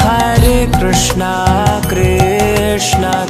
Hare Krishna Krishna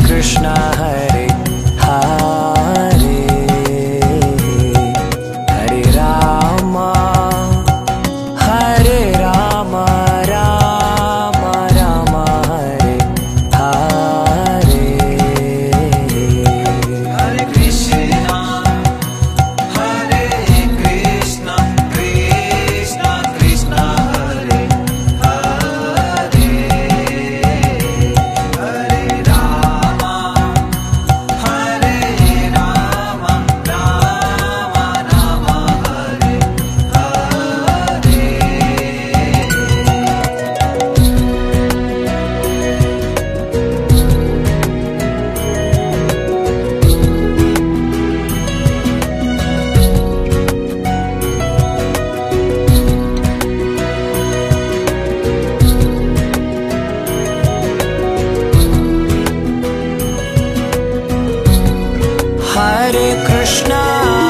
Hare Krishna.